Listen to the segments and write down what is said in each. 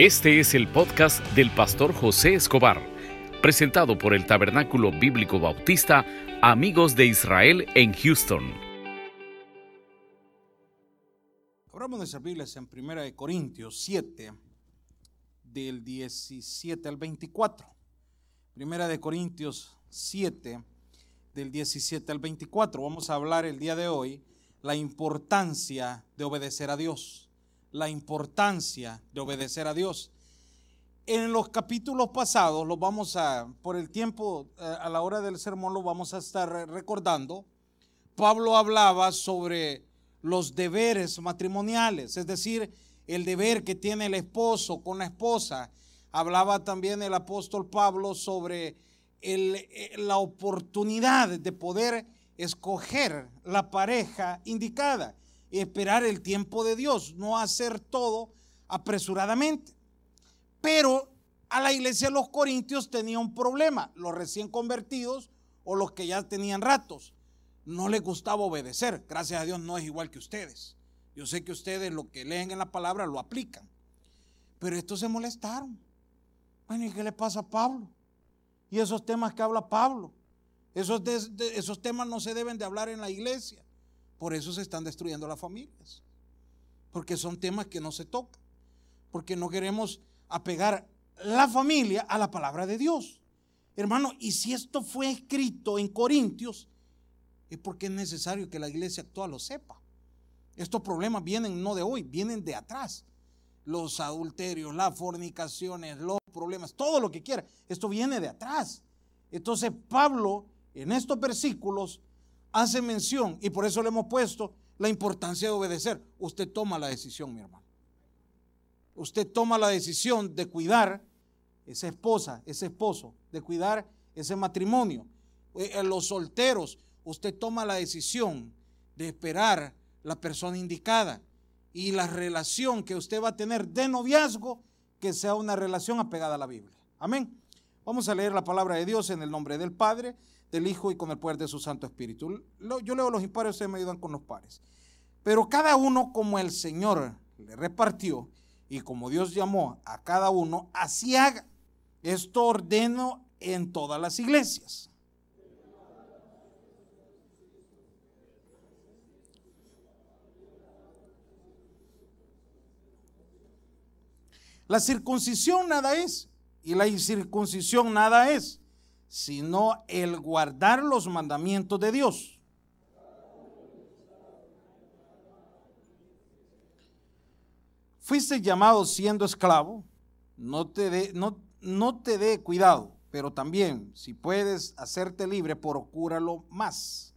Este es el podcast del pastor José Escobar, presentado por el Tabernáculo Bíblico Bautista Amigos de Israel en Houston. Abramos nuestras Biblias en 1 Corintios 7, del 17 al 24. Primera de Corintios 7, del 17 al 24. Vamos a hablar el día de hoy la importancia de obedecer a Dios la importancia de obedecer a Dios. En los capítulos pasados, los vamos a, por el tiempo, eh, a la hora del sermón, lo vamos a estar recordando. Pablo hablaba sobre los deberes matrimoniales, es decir, el deber que tiene el esposo con la esposa. Hablaba también el apóstol Pablo sobre eh, la oportunidad de poder escoger la pareja indicada esperar el tiempo de Dios, no hacer todo apresuradamente. Pero a la iglesia de los Corintios tenía un problema, los recién convertidos o los que ya tenían ratos. No les gustaba obedecer, gracias a Dios no es igual que ustedes. Yo sé que ustedes lo que leen en la palabra lo aplican. Pero estos se molestaron. Bueno, ¿y qué le pasa a Pablo? Y esos temas que habla Pablo, esos, esos temas no se deben de hablar en la iglesia. Por eso se están destruyendo las familias. Porque son temas que no se tocan. Porque no queremos apegar la familia a la palabra de Dios. Hermano, y si esto fue escrito en Corintios, es porque es necesario que la iglesia actual lo sepa. Estos problemas vienen no de hoy, vienen de atrás. Los adulterios, las fornicaciones, los problemas, todo lo que quiera. Esto viene de atrás. Entonces Pablo en estos versículos hace mención, y por eso le hemos puesto la importancia de obedecer. Usted toma la decisión, mi hermano. Usted toma la decisión de cuidar esa esposa, ese esposo, de cuidar ese matrimonio. Eh, eh, los solteros, usted toma la decisión de esperar la persona indicada y la relación que usted va a tener de noviazgo, que sea una relación apegada a la Biblia. Amén. Vamos a leer la palabra de Dios en el nombre del Padre, del Hijo y con el poder de su Santo Espíritu. Yo leo los impares, ustedes me ayudan con los pares. Pero cada uno como el Señor le repartió y como Dios llamó a cada uno, así haga. Esto ordeno en todas las iglesias. La circuncisión nada es y la incircuncisión nada es sino el guardar los mandamientos de Dios. Fuiste llamado siendo esclavo, no te dé no, no te dé cuidado, pero también si puedes hacerte libre, procúralo más.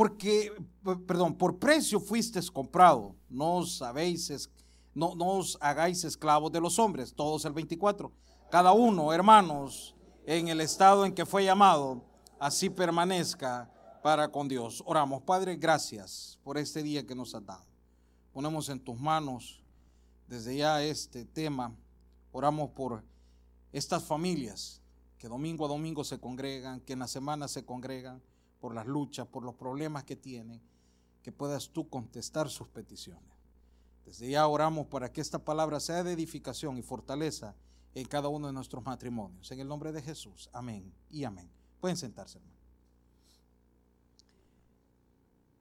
Porque, perdón, por precio fuisteis comprado, no os sabéis, no, no os hagáis esclavos de los hombres, todos el 24. Cada uno, hermanos, en el estado en que fue llamado, así permanezca para con Dios. Oramos, Padre, gracias por este día que nos has dado. Ponemos en tus manos desde ya este tema. Oramos por estas familias que domingo a domingo se congregan, que en la semana se congregan por las luchas, por los problemas que tienen, que puedas tú contestar sus peticiones. Desde ya oramos para que esta palabra sea de edificación y fortaleza en cada uno de nuestros matrimonios. En el nombre de Jesús. Amén y amén. Pueden sentarse, hermano.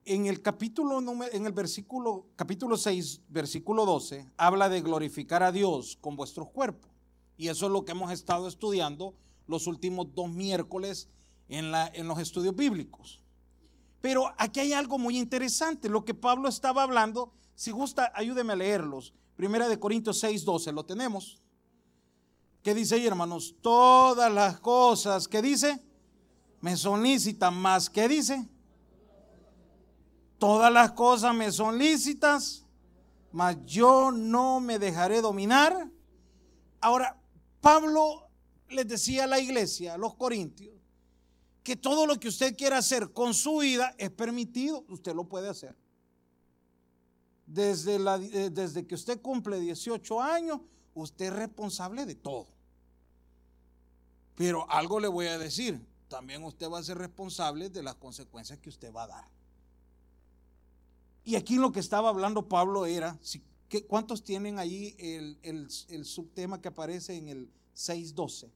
En el capítulo en el versículo capítulo 6, versículo 12, habla de glorificar a Dios con vuestros cuerpos. Y eso es lo que hemos estado estudiando los últimos dos miércoles en, los estudios bíblicos. Pero aquí hay algo muy interesante, lo que Pablo estaba hablando, si gusta, ayúdeme a leerlos. Primera de Corintios 6, 12, lo tenemos. ¿Qué dice ahí, hermanos? Todas las cosas que dice, me son lícitas, más ¿qué dice? Todas las cosas me son lícitas, mas yo no me dejaré dominar. Ahora, Pablo les decía a la iglesia, a los corintios, que todo lo que usted quiera hacer con su vida es permitido, usted lo puede hacer. Desde, eh, desde que usted cumple 18 años, usted es responsable de todo. Pero algo le voy a decir, también usted va a ser responsable de las consecuencias que usted va a dar. Y aquí lo que estaba hablando Pablo era, ¿cuántos tienen ahí el, el subtema que aparece en el 6.12?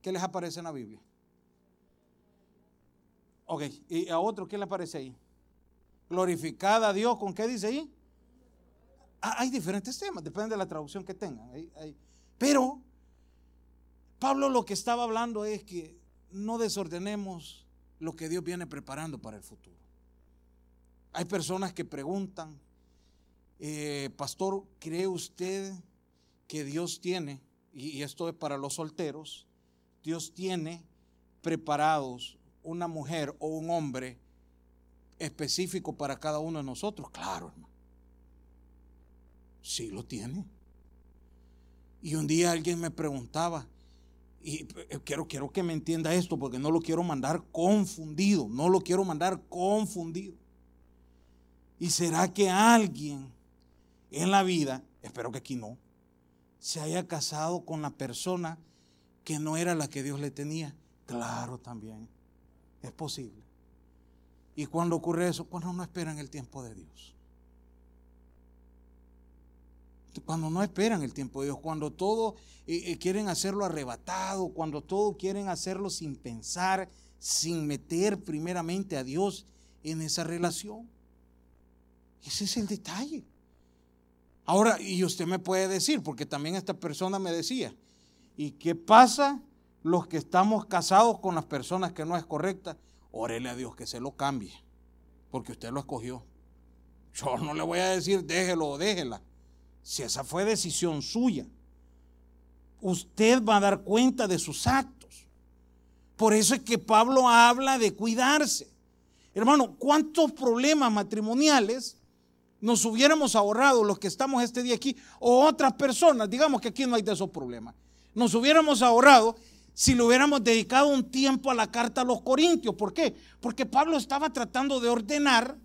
¿Qué les aparece en la Biblia? Ok, ¿y a otro qué le aparece ahí? Glorificada a Dios, ¿con qué dice ahí? Ah, hay diferentes temas, depende de la traducción que tengan. Pero Pablo lo que estaba hablando es que no desordenemos lo que Dios viene preparando para el futuro. Hay personas que preguntan, eh, pastor, ¿cree usted que Dios tiene, y esto es para los solteros, Dios tiene preparados una mujer o un hombre específico para cada uno de nosotros? Claro, hermano. Sí lo tiene. Y un día alguien me preguntaba, y eh, quiero, quiero que me entienda esto porque no lo quiero mandar confundido, no lo quiero mandar confundido. ¿Y será que alguien en la vida, espero que aquí no, se haya casado con la persona que no era la que Dios le tenía? Claro también, es posible. ¿Y cuando ocurre eso? Cuando no esperan el tiempo de Dios cuando no esperan el tiempo de Dios, cuando todo eh, eh, quieren hacerlo arrebatado, cuando todo quieren hacerlo sin pensar, sin meter primeramente a Dios en esa relación. Ese es el detalle. Ahora, y usted me puede decir, porque también esta persona me decía, ¿y qué pasa los que estamos casados con las personas que no es correcta? Órele a Dios que se lo cambie, porque usted lo escogió. Yo no le voy a decir déjelo o déjela si esa fue decisión suya, usted va a dar cuenta de sus actos. Por eso es que Pablo habla de cuidarse. Hermano, ¿cuántos problemas matrimoniales nos hubiéramos ahorrado los que estamos este día aquí o otras personas? Digamos que aquí no hay de esos problemas. Nos hubiéramos ahorrado si le hubiéramos dedicado un tiempo a la carta a los Corintios. ¿Por qué? Porque Pablo estaba tratando de ordenar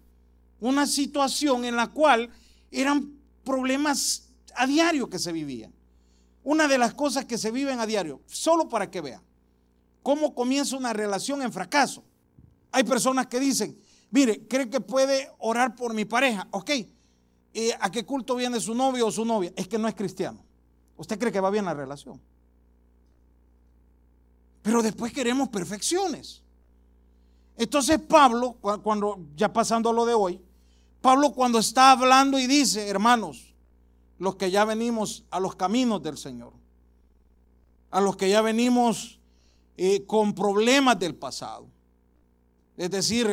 una situación en la cual eran problemas a diario que se vivían. Una de las cosas que se viven a diario, solo para que vean cómo comienza una relación en fracaso. Hay personas que dicen, mire, ¿cree que puede orar por mi pareja? Ok, eh, ¿a qué culto viene su novio o su novia? Es que no es cristiano. ¿Usted cree que va bien la relación? Pero después queremos perfecciones. Entonces Pablo, cuando ya pasando a lo de hoy, Pablo cuando está hablando y dice, hermanos, los que ya venimos a los caminos del Señor, a los que ya venimos eh, con problemas del pasado, es decir,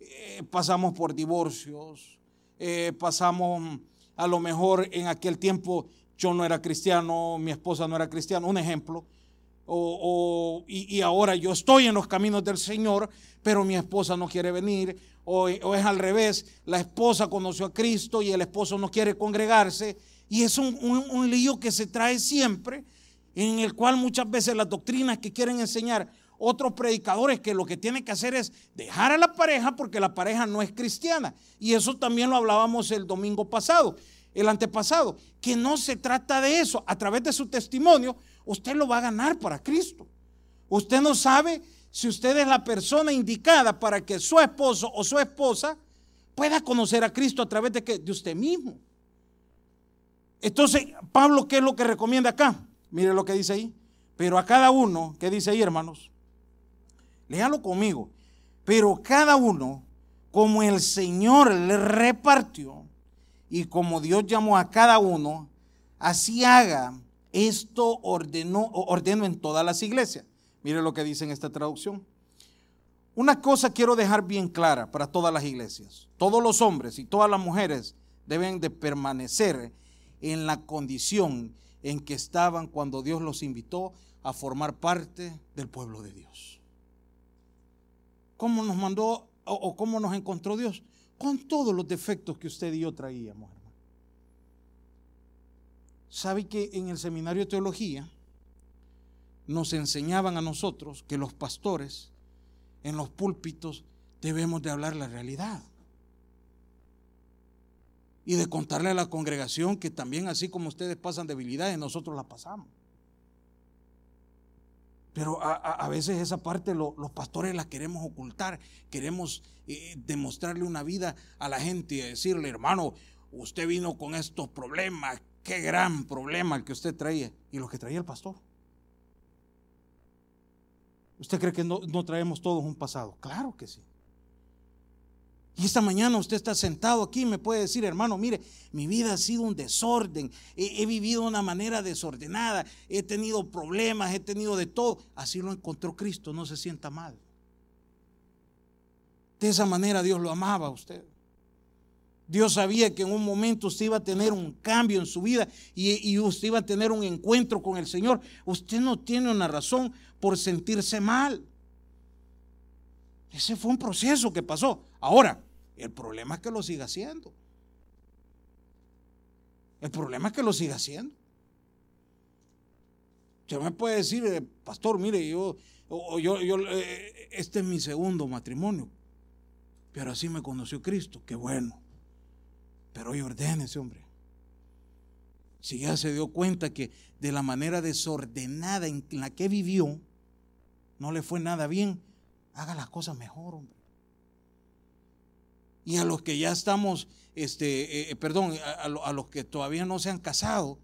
eh, pasamos por divorcios, eh, pasamos a lo mejor en aquel tiempo yo no era cristiano, mi esposa no era cristiana, un ejemplo, y, y ahora yo estoy en los caminos del Señor, pero mi esposa no quiere venir, o, es al revés, la esposa conoció a Cristo y el esposo no quiere congregarse. Y es un, lío que se trae siempre, en el cual muchas veces las doctrinas que quieren enseñar otros predicadores que lo que tienen que hacer es dejar a la pareja porque la pareja no es cristiana. Y eso también lo hablábamos el domingo pasado, el antepasado, que no se trata de eso. A través de su testimonio, usted lo va a ganar para Cristo. Usted no sabe si usted es la persona indicada para que su esposo o su esposa pueda conocer a Cristo a través de, de usted mismo. Entonces, Pablo, ¿qué es lo que recomienda acá? Mire lo que dice ahí. Pero a cada uno, ¿qué dice ahí, hermanos? Léalo conmigo. Pero cada uno, como el Señor le repartió y como Dios llamó a cada uno, así haga. Esto ordenó, ordeno en todas las iglesias. Mire lo que dice en esta traducción. Una cosa quiero dejar bien clara para todas las iglesias. Todos los hombres y todas las mujeres deben de permanecer en la condición en que estaban cuando Dios los invitó a formar parte del pueblo de Dios. ¿Cómo nos mandó o, cómo nos encontró Dios? Con todos los defectos que usted y yo traíamos, hermano. ¿Sabe que en el seminario de teología nos enseñaban a nosotros que los pastores en los púlpitos debemos de hablar la realidad. Y de contarle a la congregación que también así como ustedes pasan debilidades, nosotros la pasamos. Pero a, veces esa parte los pastores la queremos ocultar, queremos eh, demostrarle una vida a la gente y decirle, hermano, usted vino con estos problemas, qué gran problema el que usted traía y lo que traía el pastor. ¿Usted cree que no, no traemos todos un pasado? Claro que sí. Y esta mañana usted está sentado aquí y me puede decir, hermano, mire, mi vida ha sido un desorden, he, vivido de una manera desordenada, he tenido problemas, he tenido de todo. Así lo encontró Cristo, no se sienta mal. De esa manera Dios lo amaba a usted. Dios sabía que en un momento usted iba a tener un cambio en su vida y, y, usted iba a tener un encuentro con el Señor. Usted no tiene una razón por sentirse mal. Ese fue un proceso que pasó. Ahora, el problema es que lo siga haciendo. El problema es que lo siga haciendo. Usted me puede decir, eh, pastor, mire, yo, yo, yo, eh, este es mi segundo matrimonio, pero así me conoció Cristo, qué bueno. Pero hoy ese hombre. Si ya se dio cuenta que de la manera desordenada en la que vivió, no le fue nada bien, haga las cosas mejor, hombre. Y a los que ya estamos, este, eh, eh, perdón, a, los que todavía no se han casado,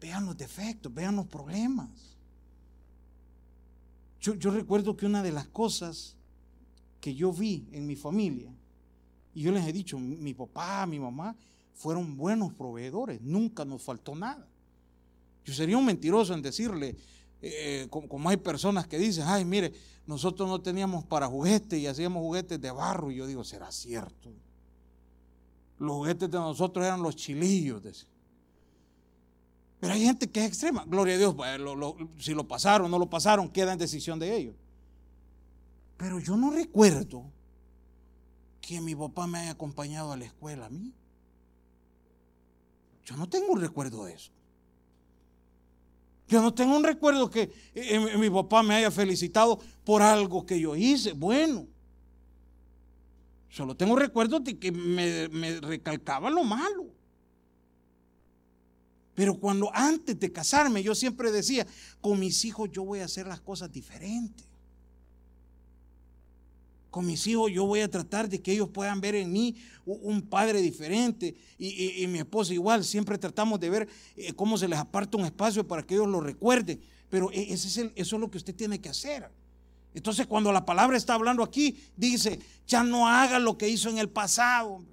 vean los defectos, vean los problemas. Yo, yo recuerdo que una de las cosas que yo vi en mi familia, y yo les he dicho, mi papá, mi mamá, fueron buenos proveedores, nunca nos faltó nada. Yo sería un mentiroso en decirle, eh, como, hay personas que dicen, ay, mire, nosotros no teníamos para juguetes y hacíamos juguetes de barro. Y yo digo, será cierto. Los juguetes de nosotros eran los chilillos. Pero hay gente que es extrema. Gloria a Dios, si lo pasaron, no lo pasaron, queda en decisión de ellos. Pero yo no recuerdo que mi papá me haya acompañado a la escuela a mí. Yo no tengo un recuerdo de eso. Yo no tengo un recuerdo que eh, eh, mi papá me haya felicitado por algo que yo hice. Bueno, solo tengo recuerdos de que me recalcaba lo malo. Pero cuando antes de casarme yo siempre decía, con mis hijos yo voy a hacer las cosas diferentes con mis hijos yo voy a tratar de que ellos puedan ver en mí un padre diferente y, mi esposa igual, siempre tratamos de ver eh, cómo se les aparta un espacio para que ellos lo recuerden, pero e, ese es eso es lo que usted tiene que hacer. Entonces cuando la palabra está hablando aquí, dice, ya no haga lo que hizo en el pasado.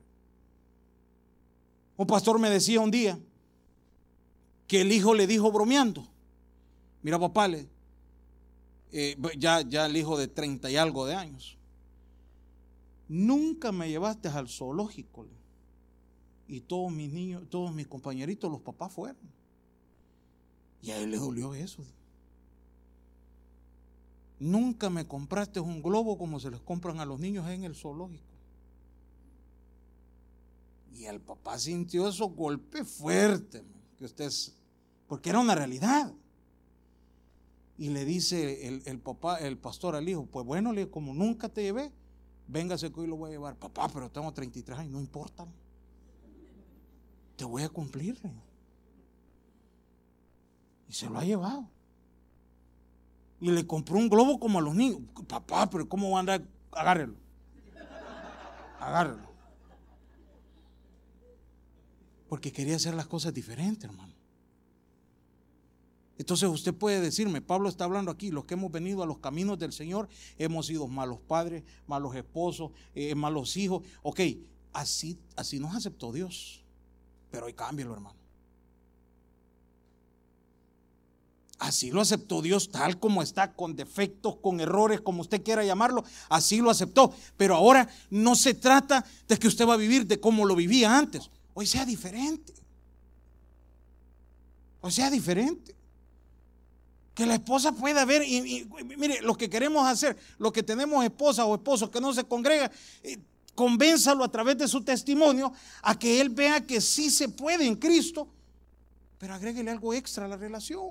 Un pastor me decía un día que el hijo le dijo bromeando, mira papá, eh, ya, ya el hijo de 30 y algo de años, Nunca me llevaste al zoológico. Y todos mis niños, todos mis compañeritos, los papás fueron. Y a él le dolió eso. Nunca me compraste un globo como se les compran a los niños en el zoológico. Y el papá sintió esos golpes fuertes, que usted porque era una realidad. Y le dice el, el, papá, el pastor al hijo, pues bueno, como nunca te llevé, véngase que hoy lo voy a llevar. Papá, pero tengo 33 años, no importa. Te voy a cumplir. Y se lo ha llevado. Y le compró un globo como a los niños. Papá, pero ¿cómo va a andar? Agárrelo. Agárrelo. Porque quería hacer las cosas diferentes, hermano. Entonces usted puede decirme, Pablo está hablando aquí, los que hemos venido a los caminos del Señor, hemos sido malos padres, malos esposos, eh, malos hijos. Ok, así, así nos aceptó Dios. Pero hoy cámbialo, hermano. Así lo aceptó Dios tal como está, con defectos, con errores, como usted quiera llamarlo. Así lo aceptó. Pero ahora no se trata de que usted va a vivir de como lo vivía antes. Hoy sea diferente. Hoy sea diferente. Que la esposa pueda ver, y, mire, lo que queremos hacer, lo que tenemos esposa o esposos que no se congregan, eh, convénzalo a través de su testimonio a que él vea que sí se puede en Cristo, pero agréguele algo extra a la relación.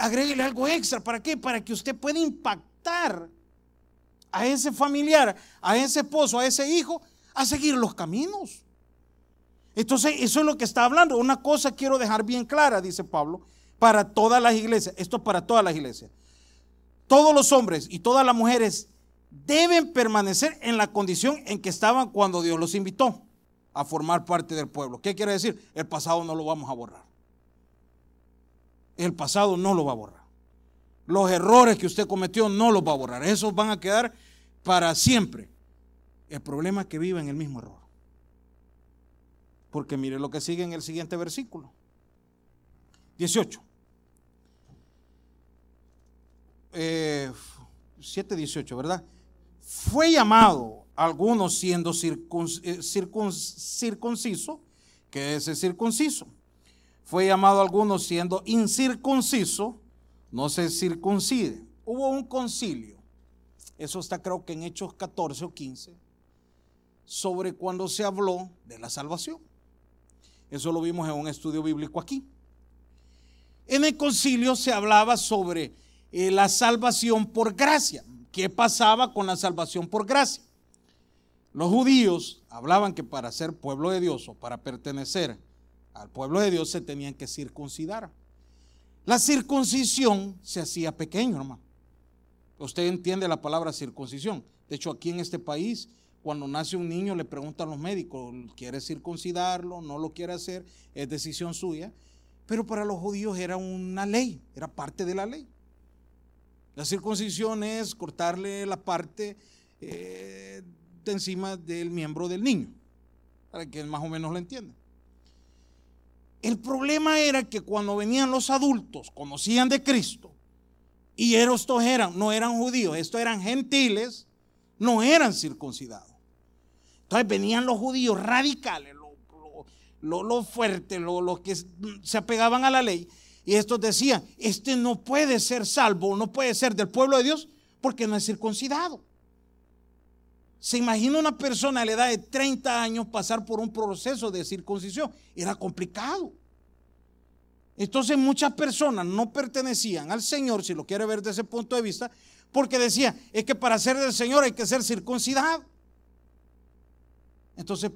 Agréguele algo extra, ¿para qué? Para que usted pueda impactar a ese familiar, a ese esposo, a ese hijo, a seguir los caminos. Entonces, eso es lo que está hablando. Una cosa quiero dejar bien clara, dice Pablo. para todas las iglesias, esto es para todas las iglesias. Todos los hombres y todas las mujeres deben permanecer en la condición en que estaban cuando Dios los invitó a formar parte del pueblo. ¿Qué quiere decir? El pasado no lo vamos a borrar. El pasado no lo va a borrar. Los errores que usted cometió no los va a borrar. Esos van a quedar para siempre. El problema es que vive en el mismo error. Porque mire lo que sigue en el siguiente versículo. 18. Eh, 7.18, ¿verdad? Fue llamado algunos siendo eh, circunciso, que es el circunciso. Fue llamado algunos siendo incircunciso, no se circuncide. Hubo un concilio, eso está creo que en Hechos 14 o 15, sobre cuando se habló de la salvación. Eso lo vimos en un estudio bíblico aquí. En el concilio se hablaba sobre eh, la salvación por gracia. ¿Qué pasaba con la salvación por gracia? Los judíos hablaban que para ser pueblo de Dios o para pertenecer al pueblo de Dios se tenían que circuncidar. La circuncisión se hacía pequeño, hermano. Usted entiende la palabra circuncisión. De hecho, aquí en este país, cuando nace un niño, le preguntan los médicos, ¿quiere circuncidarlo? ¿No lo quiere hacer? Es decisión suya. Pero para los judíos era una ley, era parte de la ley. La circuncisión es cortarle la parte eh, de encima del miembro del niño, para que más o menos lo entienda. El problema era que cuando venían los adultos, conocían de Cristo, y estos eran, no eran judíos, estos eran gentiles, no eran circuncidados. Entonces venían los judíos radicales, los lo, fuertes, los que se apegaban a la ley, y estos decían, este no puede ser salvo, no puede ser del pueblo de Dios porque no es circuncidado. Se imagina una persona a la edad de 30 años pasar por un proceso de circuncisión. Era complicado. Entonces muchas personas no pertenecían al Señor, si lo quiere ver desde ese punto de vista, porque decía, es que para ser del Señor hay que ser circuncidado. Entonces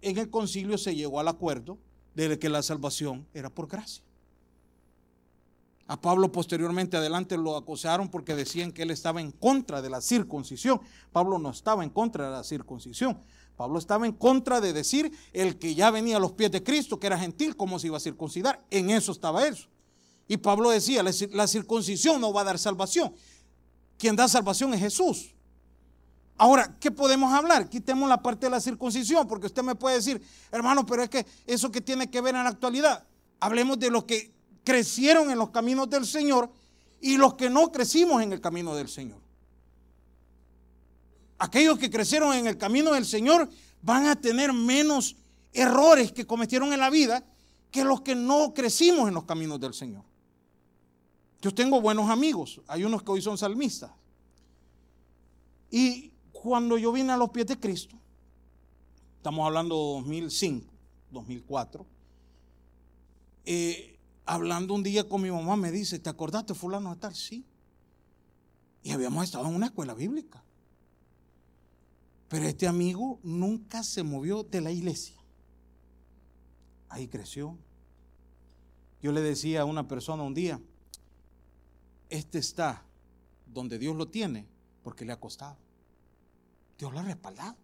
en el concilio se llegó al acuerdo de que la salvación era por gracia. A Pablo posteriormente adelante lo acusaron porque decían que él estaba en contra de la circuncisión. Pablo no estaba en contra de la circuncisión. Pablo estaba en contra de decir el que ya venía a los pies de Cristo, que era gentil, cómo se iba a circuncidar. En eso estaba eso. Y Pablo decía, la circuncisión no va a dar salvación. Quien da salvación es Jesús. Ahora, ¿qué podemos hablar? Quitemos la parte de la circuncisión, porque usted me puede decir, hermano, pero es que eso que tiene que ver en la actualidad. Hablemos de lo que crecieron en los caminos del Señor y los que no crecimos en el camino del Señor. Aquellos que crecieron en el camino del Señor van a tener menos errores que cometieron en la vida que los que no crecimos en los caminos del Señor. Yo tengo buenos amigos, hay unos que hoy son salmistas. Y cuando yo vine a los pies de Cristo, estamos hablando de 2005, 2004, eh, hablando un día con mi mamá, me dice, ¿te acordaste fulano de tal? Sí. Y habíamos estado en una escuela bíblica. Pero este amigo nunca se movió de la iglesia. Ahí creció. Yo le decía a una persona un día, este está donde Dios lo tiene porque le ha costado. Dios lo ha respaldado.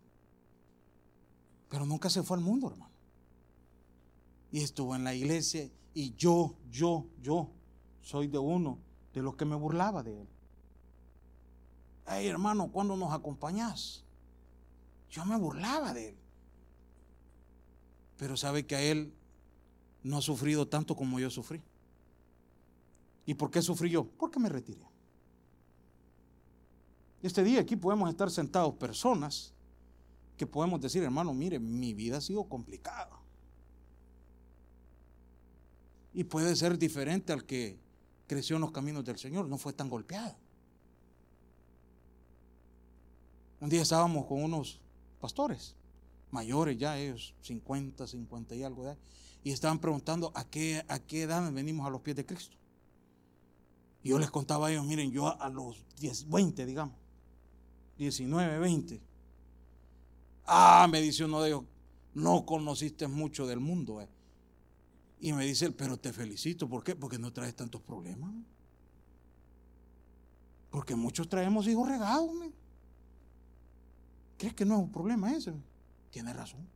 Pero nunca se fue al mundo, hermano. Y estuvo en la iglesia y yo, yo, yo soy de uno de los que me burlaba de él. Ay, hermano, ¿cuándo nos acompañás? Yo me burlaba de él. Pero sabe que a él no ha sufrido tanto como yo sufrí. ¿Y por qué sufrí yo? Porque me retiré. Este día aquí podemos estar sentados personas que podemos decir, hermano, mire, mi vida ha sido complicada y puede ser diferente al que creció en los caminos del Señor, no fue tan golpeado. Un día estábamos con unos pastores, mayores ya, ellos 50, 50 y algo de y estaban preguntando a qué, a qué edad venimos a los pies de Cristo. Y yo les contaba a ellos, miren, yo a los 10, 20, digamos, 19, 20. Ah, me dice uno de ellos, no conociste mucho del mundo. Eh. Y me dice pero te felicito. ¿Por qué? Porque no traes tantos problemas. Porque muchos traemos hijos regados. ¿Crees que no es un problema ese? Tiene razón.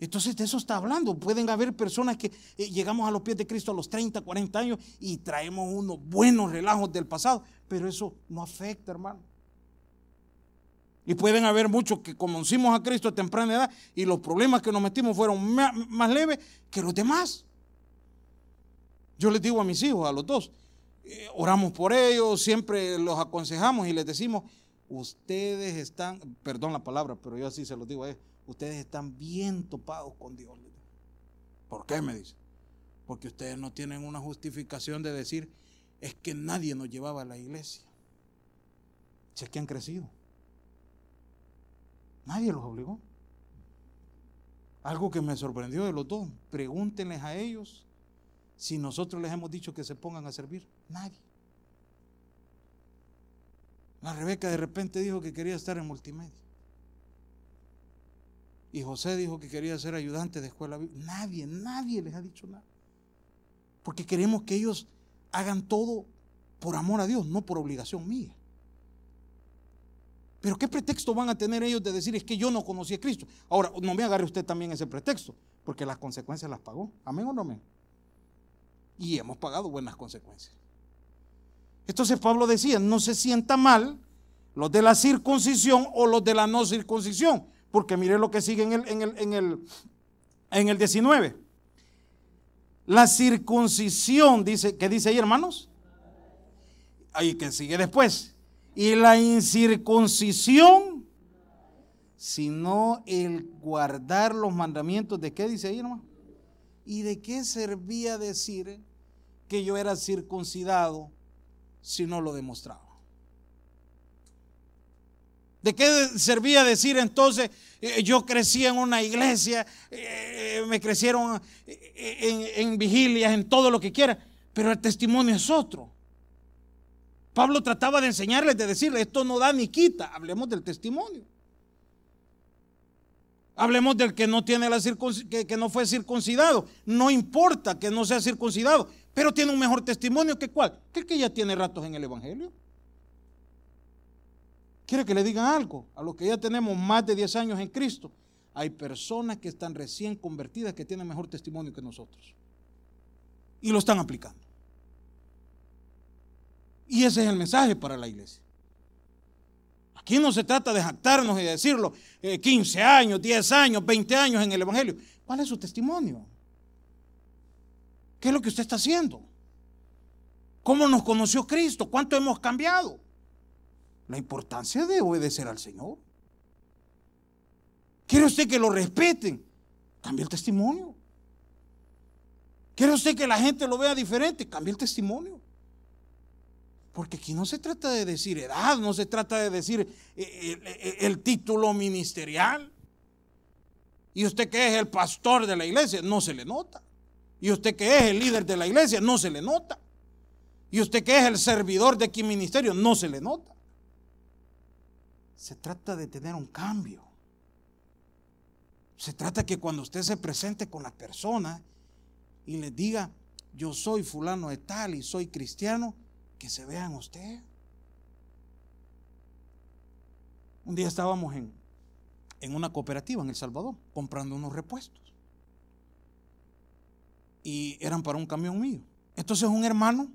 Entonces de eso está hablando. Pueden haber personas que eh, llegamos a los pies de Cristo a los 30, 40 años y traemos unos buenos relajos del pasado, pero eso no afecta, hermano. Y pueden haber muchos que conocimos a Cristo a temprana edad y los problemas que nos metimos fueron más, leves que los demás. Yo les digo a mis hijos, a los dos, eh, oramos por ellos, siempre los aconsejamos y les decimos, ustedes están, perdón la palabra, pero yo así se los digo a ellos, ustedes están bien topados con Dios. ¿Por qué me dice? Porque ustedes no tienen una justificación de decir, es que nadie nos llevaba a la iglesia. Si que han crecido. Nadie los obligó. Algo que me sorprendió de los dos, pregúntenles a ellos si nosotros les hemos dicho que se pongan a servir. Nadie. La Rebeca de repente dijo que quería estar en multimedia. Y José dijo que quería ser ayudante de escuela. Nadie, nadie les ha dicho nada. Porque queremos que ellos hagan todo por amor a Dios, no por obligación mía. Pero ¿qué pretexto van a tener ellos de decir es que yo no conocí a Cristo? Ahora, no me agarre usted también ese pretexto, porque las consecuencias las pagó. Amén o no amén. Y hemos pagado buenas consecuencias. Entonces Pablo decía, no se sienta mal los de la circuncisión o los de la no circuncisión porque mire lo que sigue en el, en el, en el, en el 19. La circuncisión, dice, ¿qué dice ahí, hermanos? Ahí que sigue después. Y la incircuncisión, sino el guardar los mandamientos de qué dice ahí, hermano. ¿Y de qué servía decir que yo era circuncidado si no lo demostraba? ¿De qué servía decir entonces, eh, yo crecí en una iglesia, eh, me crecieron eh, en, vigilias, en todo lo que quiera, pero el testimonio es otro? Pablo trataba de enseñarles, de decirles, esto no da ni quita, hablemos del testimonio. Hablemos del que no tiene la que, que no fue circuncidado. No importa que no sea circuncidado, pero tiene un mejor testimonio que cuál? Que el que ya tiene ratos en el Evangelio. ¿Quiere que le diga algo? A los que ya tenemos más de 10 años en Cristo, hay personas que están recién convertidas que tienen mejor testimonio que nosotros. Y lo están aplicando. Y ese es el mensaje para la iglesia. Aquí no se trata de jactarnos y de decirlo 15 eh, años, 10 años, 20 años en el Evangelio. ¿Cuál es su testimonio? ¿Qué es lo que usted está haciendo? ¿Cómo nos conoció Cristo? ¿Cuánto hemos cambiado? La importancia de obedecer al Señor. ¿Quiere usted que lo respeten? Cambie el testimonio. ¿Quiere usted que la gente lo vea diferente? Cambie el testimonio. Porque aquí no se trata de decir edad, no se trata de decir eh, eh, eh, el, título ministerial. Y usted que es el pastor de la iglesia, no se le nota. Y usted que es el líder de la iglesia, no se le nota. Y usted que es el servidor de aquí ministerio, no se le nota. Se trata de tener un cambio. Se trata que cuando usted se presente con la persona y le diga, yo soy fulano de tal y soy cristiano, que se vean usted. Un día estábamos en, en una cooperativa en El Salvador comprando unos repuestos. Y eran para un camión mío. Entonces un hermano,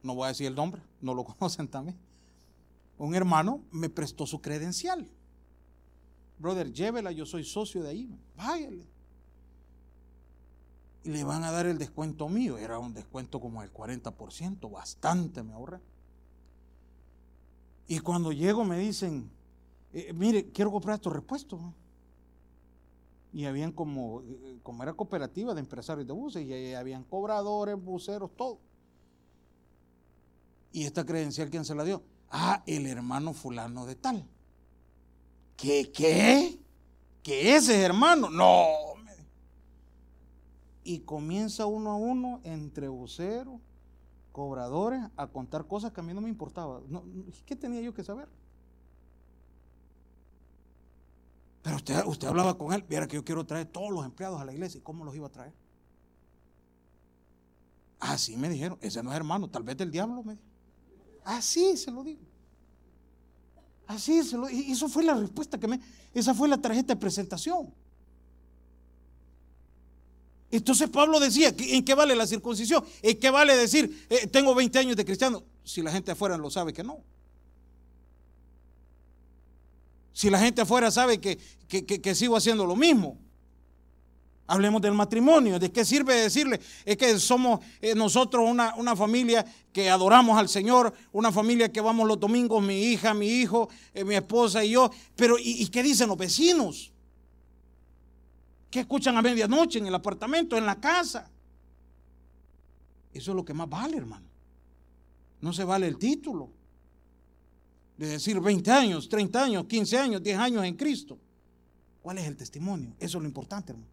no voy a decir el nombre, no lo conocen también un hermano me prestó su credencial. Brother, llévela, yo soy socio de ahí. Váyale. Y le van a dar el descuento mío. Era un descuento como el 40%, bastante me ahorré. Y cuando llego me dicen, eh, mire, quiero comprar estos repuestos. Y habían como, eh, como era cooperativa de empresarios de buses, y habían cobradores, buceros, todo. Y esta credencial, ¿quién se la dio? Ah, el hermano fulano de tal. ¿Qué? ¿Qué? ¿Qué ese hermano? No. Y comienza uno a uno entre voceros, cobradores, a contar cosas que a mí no me importaba. ¿Qué tenía yo que saber? Pero Usted, usted hablaba con él, viera que yo quiero traer todos los empleados a la iglesia. ¿Y cómo los iba a traer? Así me dijeron, ese no es hermano, tal vez del diablo me Así se lo digo. Así se lo y eso fue la respuesta que me, esa fue la tarjeta de presentación. Entonces Pablo decía, ¿en qué vale la circuncisión? ¿En qué vale decir, eh, tengo 20 años de cristiano? Si la gente afuera lo sabe que no. Si la gente afuera sabe que, que, sigo haciendo lo mismo. Hablemos del matrimonio. ¿De qué sirve decirle? Es que somos eh, nosotros una, una, familia que adoramos al Señor, una familia que vamos los domingos, mi hija, mi hijo, eh, mi esposa y yo. Pero, ¿y, qué dicen los vecinos? ¿Qué escuchan a medianoche en el apartamento, en la casa? Eso es lo que más vale, hermano. No se vale el título de decir 20 años, 30 años, 15 años, 10 años en Cristo. ¿Cuál es el testimonio? Eso es lo importante, hermano.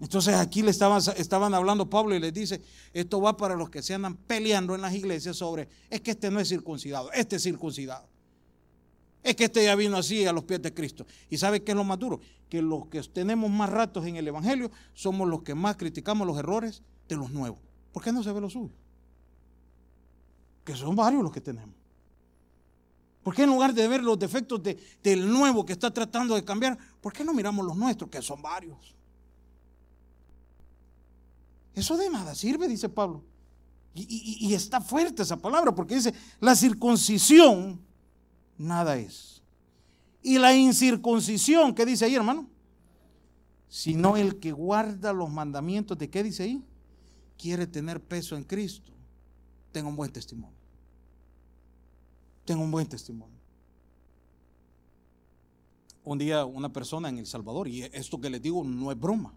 Entonces aquí le estaban, hablando Pablo y les dice, esto va para los que se andan peleando en las iglesias sobre, es que este no es circuncidado, este es circuncidado. Es que este ya vino así a los pies de Cristo. ¿Y sabe qué es lo más duro? Que los que tenemos más ratos en el Evangelio somos los que más criticamos los errores de los nuevos. ¿Por qué no se ve lo suyo? Que son varios los que tenemos. ¿Por qué en lugar de ver los defectos del nuevo que está tratando de cambiar, por qué no miramos los nuestros, que son varios? Eso de nada sirve, dice Pablo. Y, está fuerte esa palabra, porque dice, la circuncisión nada es. Y la incircuncisión, ¿qué dice ahí, hermano? Sino el que guarda los mandamientos de qué dice ahí, quiere tener peso en Cristo, tenga un buen testimonio tengo un buen testimonio. Un día una persona en El Salvador, y esto que les digo no es broma,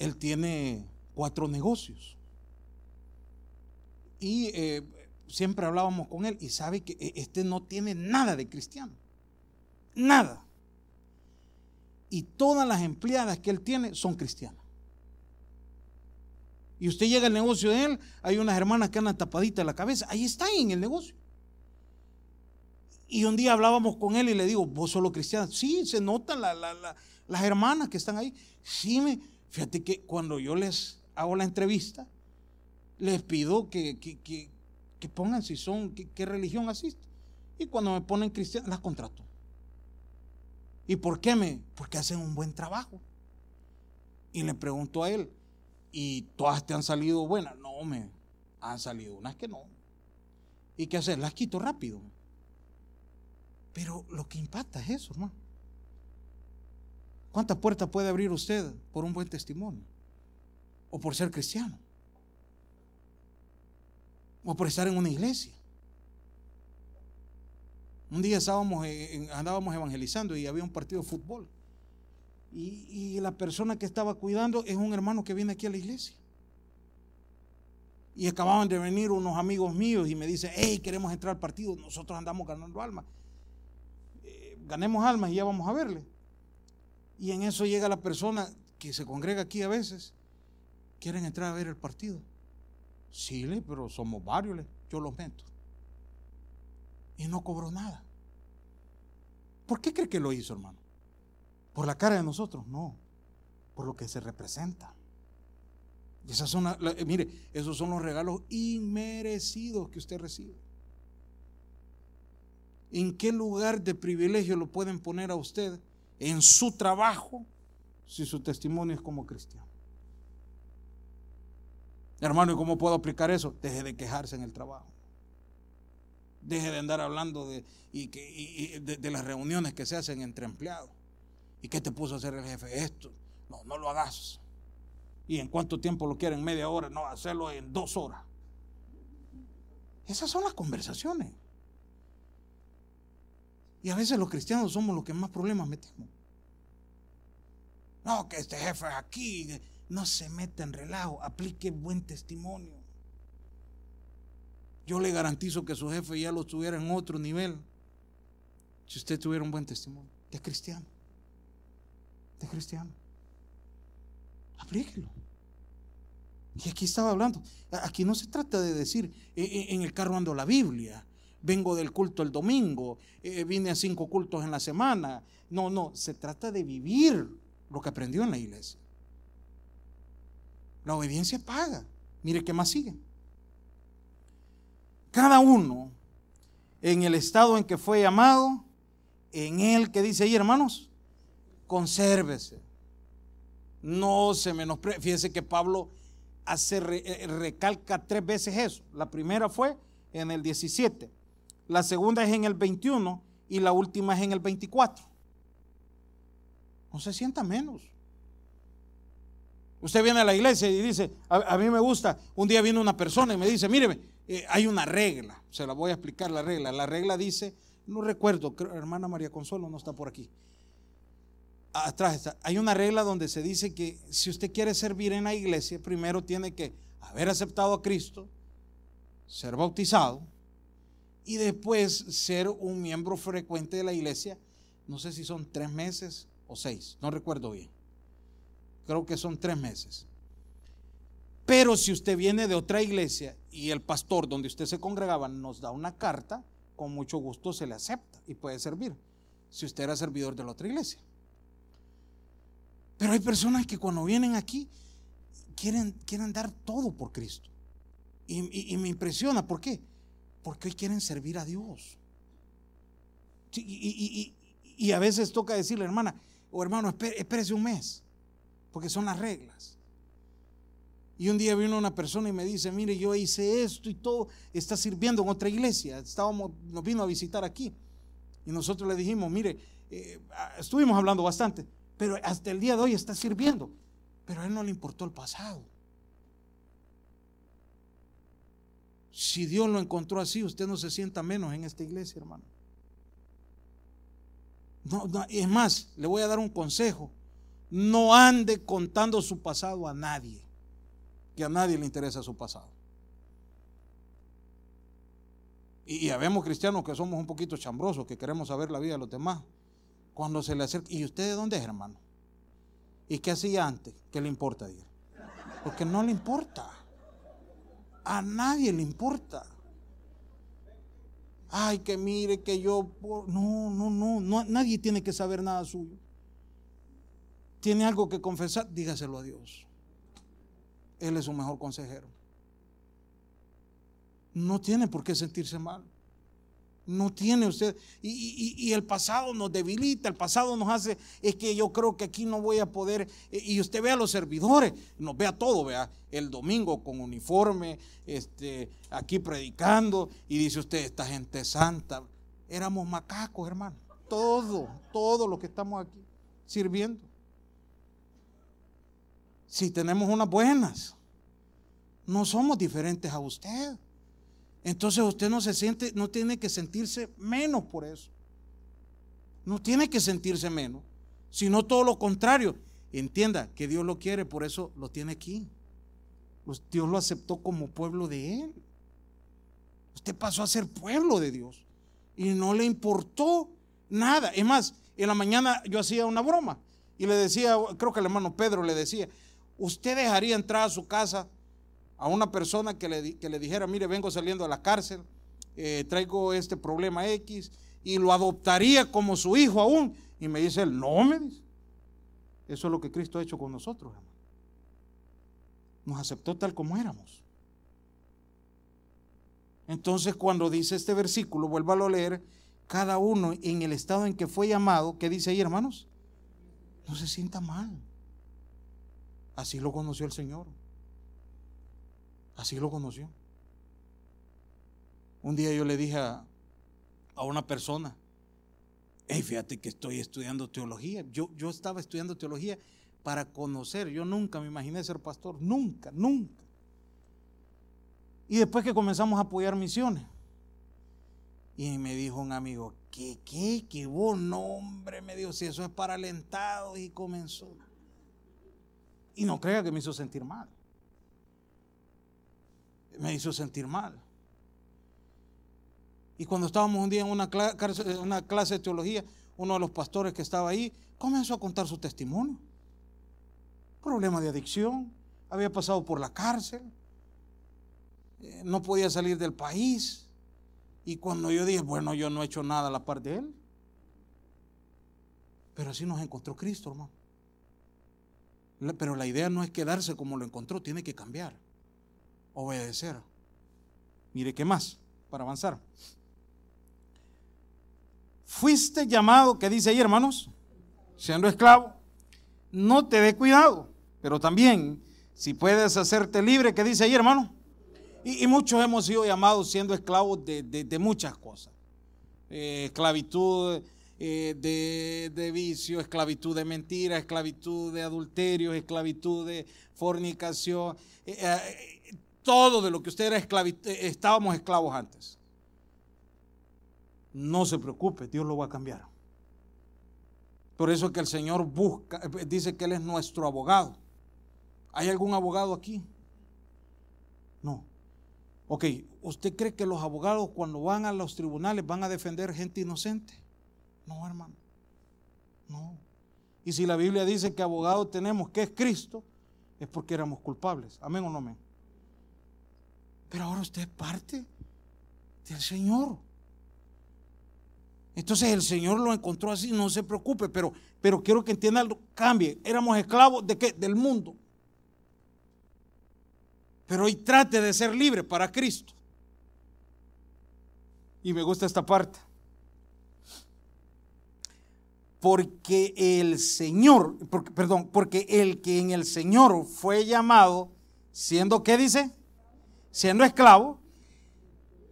él tiene cuatro negocios. Y eh, siempre hablábamos con él y sabe que e, este no tiene nada de cristiano. Nada. Y todas las empleadas que él tiene son cristianas. Y usted llega al negocio de él, hay unas hermanas que andan tapaditas la cabeza. Ahí está en el negocio. Y un día hablábamos con él y le digo, ¿vos solo cristiana? Sí, se notan las hermanas que están ahí. Sí, me, fíjate que cuando yo les hago la entrevista, les pido que, que, pongan si son, qué religión asisten. Y cuando me ponen cristiana, las contrato. ¿Y por qué me? Porque hacen un buen trabajo. Y le pregunto a él, ¿y todas te han salido buenas? No, me han salido unas que no. ¿Y qué hacer? Las quito rápido. Pero lo que impacta es eso, hermano. ¿Cuántas puertas puede abrir usted por un buen testimonio? O por ser cristiano. O por estar en una iglesia. Un día estábamos, andábamos evangelizando y había un partido de fútbol. Y, la persona que estaba cuidando es un hermano que viene aquí a la iglesia. Y acababan de venir unos amigos míos y me dicen, hey, queremos entrar al partido, nosotros andamos ganando alma ganemos almas y ya vamos a verle. Y en eso llega la persona que se congrega aquí a veces, quieren entrar a ver el partido. Sí, pero somos varios, yo los meto. Y no cobró nada. ¿Por qué cree que lo hizo, hermano? ¿Por la cara de nosotros? No, por lo que se representa. Esas son, mire, esos son los regalos inmerecidos que usted recibe. ¿En qué lugar de privilegio lo pueden poner a usted en su trabajo si su testimonio es como cristiano? Hermano, ¿y cómo puedo aplicar eso? Deje de quejarse en el trabajo. Deje de andar hablando de, y que, de, las reuniones que se hacen entre empleados. ¿Y qué te puso a hacer el jefe? Esto. No, no lo hagas. ¿Y en cuánto tiempo lo quieren? Media hora. No, hacerlo en dos horas. Esas son las conversaciones. Y a veces los cristianos somos los que más problemas metemos. No, que este jefe aquí no se meta en relajo, aplique buen testimonio. Yo le garantizo que su jefe ya lo tuviera en otro nivel si usted tuviera un buen testimonio. De cristiano. De cristiano. Aplíquelo. Y aquí estaba hablando. Aquí no se trata de decir, e, e, en el carro ando la Biblia vengo del culto el domingo, eh, vine a cinco cultos en la semana. No, no, se trata de vivir lo que aprendió en la iglesia. La obediencia paga. Mire qué más sigue. Cada uno en el estado en que fue llamado, en él que dice ahí, hermanos, consérvese. No se menosprecie. Fíjese que Pablo hace, eh, recalca tres veces eso. La primera fue en el 17, la segunda es en el 21 y la última es en el 24. No se sienta menos. Usted viene a la iglesia y dice, a, mí me gusta, un día viene una persona y me dice, míreme, eh, hay una regla, se la voy a explicar la regla. La regla dice, no recuerdo, hermana María Consuelo no está por aquí. Atrás está, hay una regla donde se dice que si usted quiere servir en la iglesia, primero tiene que haber aceptado a Cristo, ser bautizado y después ser un miembro frecuente de la iglesia. No sé si son tres meses o seis, no recuerdo bien creo que son tres meses. Pero si usted viene de otra iglesia y el pastor donde usted se congregaba nos da una carta, con mucho gusto se le acepta y puede servir, si usted era servidor de la otra iglesia. Pero hay personas que cuando vienen aquí quieren, quieren dar todo por Cristo. Y, me impresiona, ¿por qué? Porque hoy quieren servir a Dios. y, a veces toca decirle, hermana, o hermano, espérese un mes porque son las reglas. Y un día vino una persona y me dice, mire, yo hice esto y todo, está sirviendo en otra iglesia, estábamos, nos vino a visitar aquí. Y nosotros le dijimos, mire, eh, estuvimos hablando bastante, pero hasta el día de hoy está sirviendo. Pero a él no le importó el pasado. Si Dios lo encontró así, usted no se sienta menos en esta iglesia, hermano. No, es más, le voy a dar un consejo no ande contando su pasado a nadie, que a nadie le interesa su pasado. Y, ya vemos cristianos que somos un poquito chambrosos, que queremos saber la vida de los demás. Cuando se le acerca, ¿y usted de dónde es, hermano? ¿Y qué hacía antes? ¿Qué le importa? Porque no le importa. A nadie le importa. Ay, que mire que yo... No, no, no, no nadie tiene que saber nada suyo tiene algo que confesar, dígaselo a Dios. Él es su mejor consejero. No tiene por qué sentirse mal. No tiene usted. Y, el pasado nos debilita, el pasado nos hace, es que yo creo que aquí no voy a poder. Y usted ve a los servidores, nos vea todo, vea, el domingo con uniforme, este, aquí predicando, y dice usted, esta gente santa. Éramos macacos, hermano. Todo, todo lo que estamos aquí sirviendo si tenemos unas buenas. No somos diferentes a usted. Entonces usted no se siente, no tiene que sentirse menos por eso. No tiene que sentirse menos, sino todo lo contrario. Entienda que Dios lo quiere, por eso lo tiene aquí. Pues Dios lo aceptó como pueblo de Él. Usted pasó a ser pueblo de Dios y no le importó nada. Es más, en la mañana yo hacía una broma y le decía, creo que el hermano Pedro le decía, ¿usted dejaría entrar a su casa a una persona que le, le dijera, mire, vengo saliendo de la cárcel, eh, traigo este problema X, y lo adoptaría como su hijo aún? Y me dice él, no, me dice. Eso es lo que Cristo ha hecho con nosotros, hermano. Nos aceptó tal como éramos. Entonces, cuando dice este versículo, vuélvalo a leer, cada uno en el estado en que fue llamado, ¿qué dice ahí, hermanos? No se sienta mal. Así lo conoció el Señor. Así lo conoció. Un día yo le dije a, una persona, hey, fíjate que estoy estudiando teología. Yo, yo estaba estudiando teología para conocer. Yo nunca me imaginé ser pastor. Nunca, nunca. Y después que comenzamos a apoyar misiones. Y me dijo un amigo, ¿qué, qué, qué vos? No, hombre, me dijo, si eso es para alentados. Y comenzó. Y no crea que me hizo sentir mal. Me hizo sentir mal. Y cuando estábamos un día en una clase, una clase de teología, uno de los pastores que estaba ahí comenzó a contar su testimonio. Problema de adicción, había pasado por la cárcel, eh, no podía salir del país. Y cuando yo dije, bueno, yo no he hecho nada a la par de él. Pero así nos encontró Cristo, hermano. Pero la idea no es quedarse como lo encontró, tiene que cambiar, obedecer. Mire, ¿qué más? Para avanzar. Fuiste llamado, ¿qué dice ahí, hermanos? Siendo esclavo, no te dé cuidado, pero también, si puedes hacerte libre, ¿qué dice ahí, hermano? Y, muchos hemos sido llamados siendo esclavos de, muchas cosas. Eh, esclavitud eh, de, de, vicio, esclavitud de mentira, esclavitud de adulterio, esclavitud de fornicación, eh, todo de lo que usted era estábamos esclavos antes. No se preocupe, Dios lo va a cambiar. Por eso que el Señor busca, dice que Él es nuestro abogado. ¿Hay algún abogado aquí? No. Ok, ¿usted cree que los abogados cuando van a los tribunales van a defender gente inocente? No, hermano. No. Y si la Biblia dice que abogado tenemos, que es Cristo, es porque éramos culpables. Amén o no amén. Pero ahora usted es parte del Señor. Entonces el Señor lo encontró así, no se preocupe, pero, pero quiero que entienda, cambie. Éramos esclavos de qué? Del mundo. Pero hoy trate de ser libre para Cristo. Y me gusta esta parte. Porque el Señor, perdón, porque el que en el Señor fue llamado, siendo, ¿qué dice? Siendo esclavo,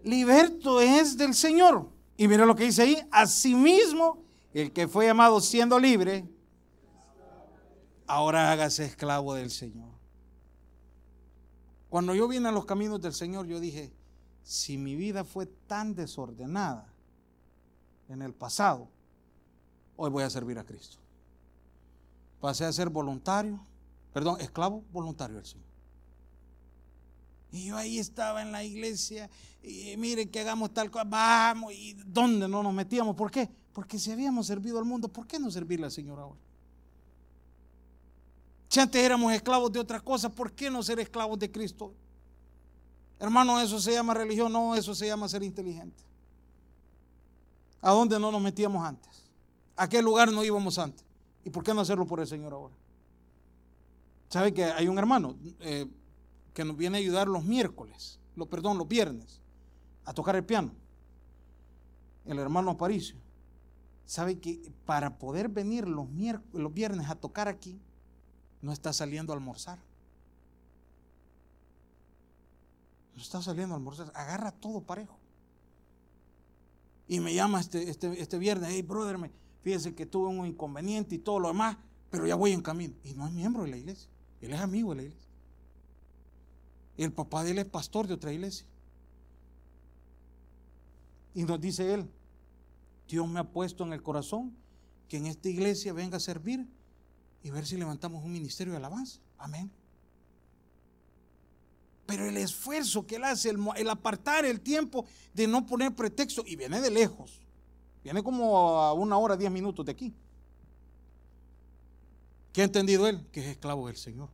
liberto es del Señor. Y mira lo que dice ahí, asimismo, el que fue llamado siendo libre, ahora hágase esclavo del Señor. Cuando yo vine a los caminos del Señor, yo dije, si mi vida fue tan desordenada en el pasado, hoy voy a servir a Cristo. Pasé a ser voluntario, perdón, esclavo voluntario del Señor. Y yo ahí estaba en la iglesia, y mire que hagamos tal cosa, vamos, y ¿dónde no nos metíamos? ¿Por qué? Porque si habíamos servido al mundo, ¿por qué no servirle al Señor ahora? Si antes éramos esclavos de otras cosas, ¿por qué no ser esclavos de Cristo? Hermano, eso se llama religión, no, eso se llama ser inteligente. ¿A dónde no nos metíamos antes? ¿A qué lugar no íbamos antes? ¿Y por qué no hacerlo por el Señor ahora? ¿Sabe que hay un hermano eh, que nos viene a ayudar los miércoles, lo, perdón, los viernes, a tocar el piano? El hermano Aparicio. ¿Sabe que para poder venir los, los viernes a tocar aquí, no está saliendo a almorzar. No está saliendo a almorzar. Agarra todo parejo. Y me llama este, este, este viernes, hey brother, me, fíjese que tuve un inconveniente y todo lo demás, pero ya voy en camino. Y no es miembro de la iglesia. Él es amigo de la iglesia. El papá de él es pastor de otra iglesia. Y nos dice él, Dios me ha puesto en el corazón que en esta iglesia venga a servir y ver si levantamos un ministerio de alabanza. Amén. Pero el esfuerzo que él hace, el, apartar el tiempo de no poner pretexto, y viene de lejos, viene como a una hora, diez minutos de aquí. ¿Qué ha entendido él? Que es esclavo del Señor.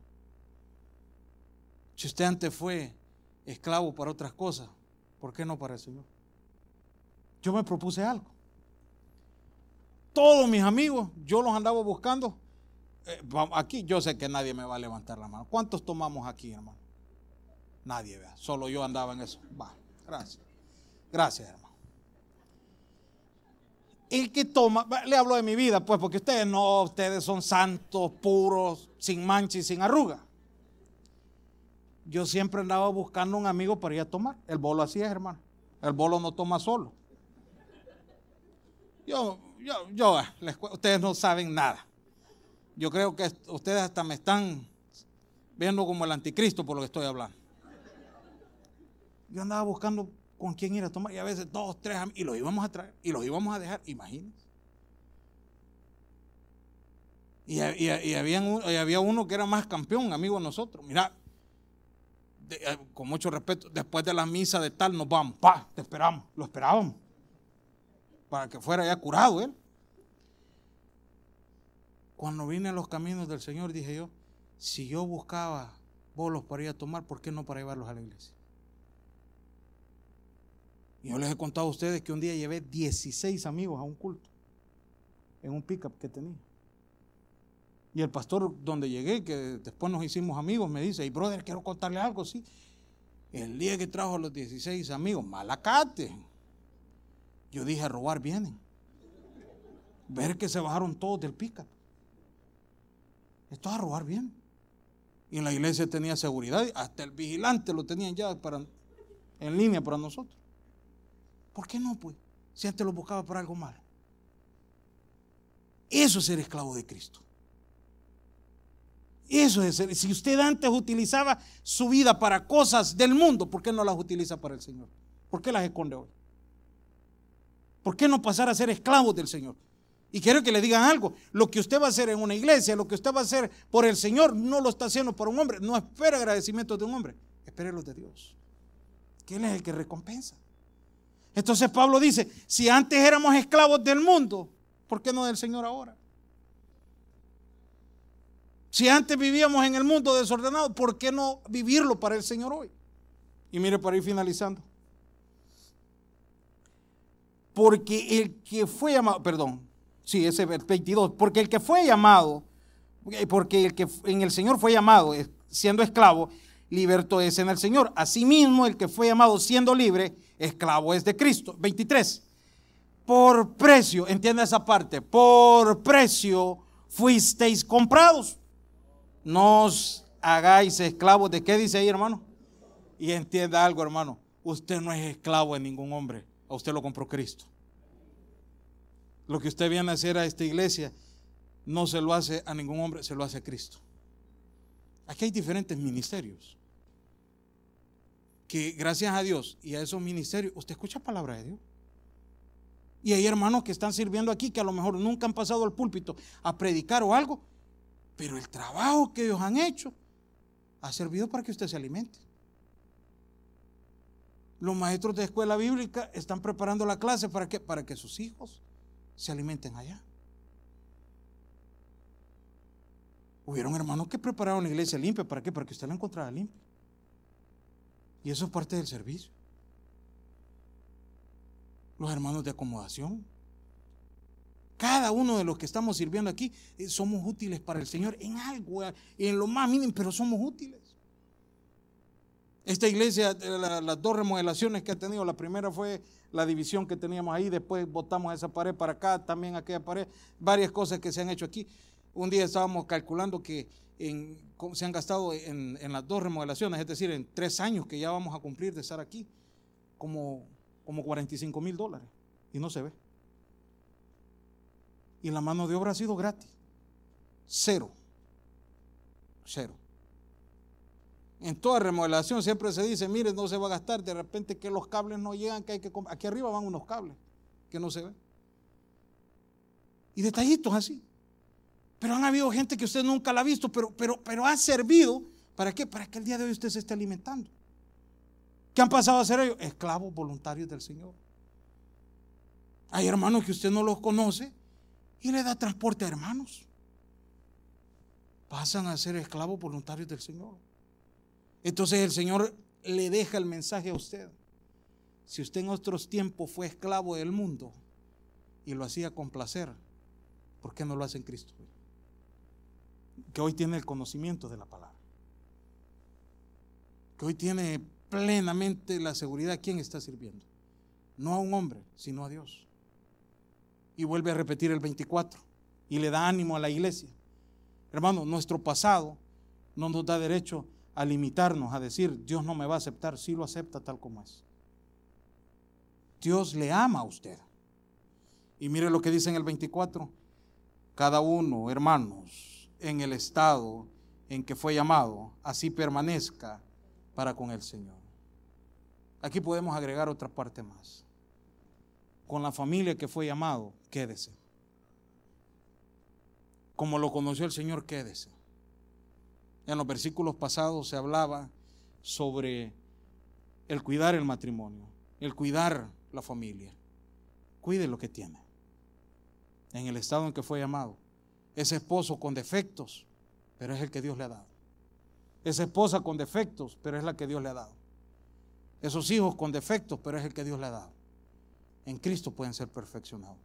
Si usted antes fue esclavo para otras cosas, ¿por qué no para el Señor? Yo me propuse algo. Todos mis amigos, yo los andaba buscando eh, aquí yo sé que nadie me va a levantar la mano. ¿Cuántos tomamos aquí, hermano? Nadie, vea. Solo yo andaba en eso. Va, gracias. Gracias, hermano. El que toma, le hablo de mi vida, pues, porque ustedes no, ustedes son santos, puros, sin mancha y sin arruga. Yo siempre andaba buscando un amigo para ir a tomar. El bolo así es, hermano. El bolo no toma solo. Yo, yo, yo, ustedes no saben nada. Yo creo que ustedes hasta me están viendo como el anticristo por lo que estoy hablando. Yo andaba buscando con quién ir a tomar y a veces dos, tres, y los íbamos a traer y los íbamos a dejar, imagínense. Y, había uno que era más campeón, amigo de nosotros. Mira, eh, con mucho respeto, después de la misa de tal nos vamos, pa, te esperamos, lo esperábamos, para que fuera ya curado él. Cuando vine a los caminos del Señor, dije yo, si yo buscaba bolos para ir a tomar, ¿por qué no para llevarlos a la iglesia? Yo les he contado a ustedes que un día llevé 16 amigos a un culto en un pickup que tenía. Y el pastor donde llegué, que después nos hicimos amigos, me dice, y brother, quiero contarle algo, sí. El día que trajo a los 16 amigos, malacate. Yo dije, a robar vienen. Ver que se bajaron todos del pickup. Esto a robar bien. Y la iglesia tenía seguridad, hasta el vigilante lo tenían ya para, en línea para nosotros. ¿Por qué no, pues? Si antes lo buscaba para algo malo. Eso es ser esclavo de Cristo. Eso es ser. Si usted antes utilizaba su vida para cosas del mundo, ¿por qué no las utiliza para el Señor? ¿Por qué las esconde hoy? ¿Por qué no pasar a ser esclavo del Señor? Y quiero que le digan algo. Lo que usted va a hacer en una iglesia, lo que usted va a hacer por el Señor, no lo está haciendo por un hombre. No espera agradecimiento de un hombre. Espere los de Dios. Que Él es el que recompensa. Entonces Pablo dice, si antes éramos esclavos del mundo, ¿por qué no del Señor ahora? Si antes vivíamos en el mundo desordenado, ¿por qué no vivirlo para el Señor hoy? Y mire, para ir finalizando. Porque el que fue llamado, perdón, sí, ese 22, porque el que fue llamado, porque el que en el Señor fue llamado siendo esclavo, liberto es en el Señor. Asimismo, el que fue llamado siendo libre, esclavo es de Cristo. 23. Por precio, entiende esa parte, por precio fuisteis comprados. No os hagáis esclavos de qué dice ahí, hermano. Y entienda algo, hermano. Usted no es esclavo de ningún hombre. A usted lo compró Cristo. Lo que usted viene a hacer a esta iglesia no se lo hace a ningún hombre, se lo hace a Cristo. Aquí hay diferentes ministerios que gracias a Dios y a esos ministerios, usted escucha palabra de Dios. Y hay hermanos que están sirviendo aquí que a lo mejor nunca han pasado al púlpito a predicar o algo, pero el trabajo que ellos han hecho ha servido para que usted se alimente. Los maestros de escuela bíblica están preparando la clase para que, para que sus hijos se alimenten allá. Hubieron hermanos que prepararon la iglesia limpia. ¿Para qué? Para que usted la encontrara limpia. Y eso es parte del servicio. Los hermanos de acomodación. Cada uno de los que estamos sirviendo aquí eh, somos útiles para el Señor en algo, eh, en lo más mínimo, pero somos útiles. Esta iglesia, eh, las dos remodelaciones que ha tenido, la primera fue la división que teníamos ahí, después botamos esa pared para acá, también aquella pared, varias cosas que se han hecho aquí. Un día estábamos calculando que se han gastado en, las dos remodelaciones, es decir, en tres años que ya vamos a cumplir de estar aquí, como, como 45 mil dólares. Y no se ve. Y la mano de obra ha sido gratis. Cero. Cero. En toda remodelación siempre se dice, mire, no se va a gastar, de repente que los cables no llegan, que hay que... Aquí arriba van unos cables que no se ven. Y detallitos así. Pero han habido gente que usted nunca la ha visto, pero, pero, pero ha servido. ¿Para qué? Para que el día de hoy usted se esté alimentando. ¿Qué han pasado a ser ellos? Esclavos voluntarios del Señor. Hay hermanos que usted no los conoce y le da transporte a hermanos. Pasan a ser esclavos voluntarios del Señor. Entonces el Señor le deja el mensaje a usted. Si usted en otros tiempos fue esclavo del mundo y lo hacía con placer, ¿por qué no lo hace en Cristo? que hoy tiene el conocimiento de la palabra, que hoy tiene plenamente la seguridad a quién está sirviendo, no a un hombre, sino a Dios. Y vuelve a repetir el 24 y le da ánimo a la iglesia. Hermano, nuestro pasado no nos da derecho a limitarnos, a decir, Dios no me va a aceptar, si lo acepta tal como es. Dios le ama a usted. Y mire lo que dice en el 24, cada uno, hermanos, en el estado en que fue llamado, así permanezca para con el Señor. Aquí podemos agregar otra parte más. Con la familia que fue llamado, quédese. Como lo conoció el Señor, quédese. En los versículos pasados se hablaba sobre el cuidar el matrimonio, el cuidar la familia. Cuide lo que tiene. En el estado en que fue llamado, ese esposo con defectos, pero es el que Dios le ha dado. Esa esposa con defectos, pero es la que Dios le ha dado. esos hijos con defectos, pero es el que Dios le ha dado. En Cristo pueden ser perfeccionados.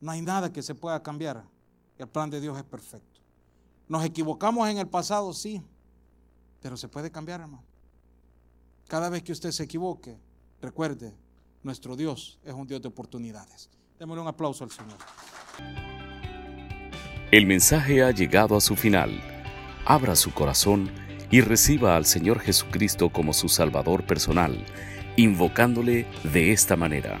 No hay nada que se pueda cambiar. El plan de Dios es perfecto. Nos equivocamos en el pasado, sí, pero se puede cambiar, hermano. Cada vez que usted se equivoque, recuerde, nuestro Dios es un Dios de oportunidades. Démosle un aplauso al Señor. El mensaje ha llegado a su final. Abra su corazón y reciba al Señor Jesucristo como su Salvador personal, invocándole de esta manera.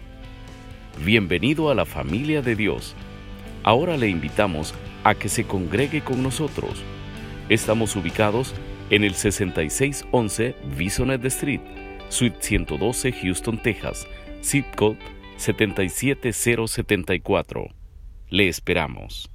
Bienvenido a la familia de Dios. Ahora le invitamos a que se congregue con nosotros. Estamos ubicados en el 6611 Bisonet Street, Suite 112, Houston, Texas, zip code 77074. Le esperamos.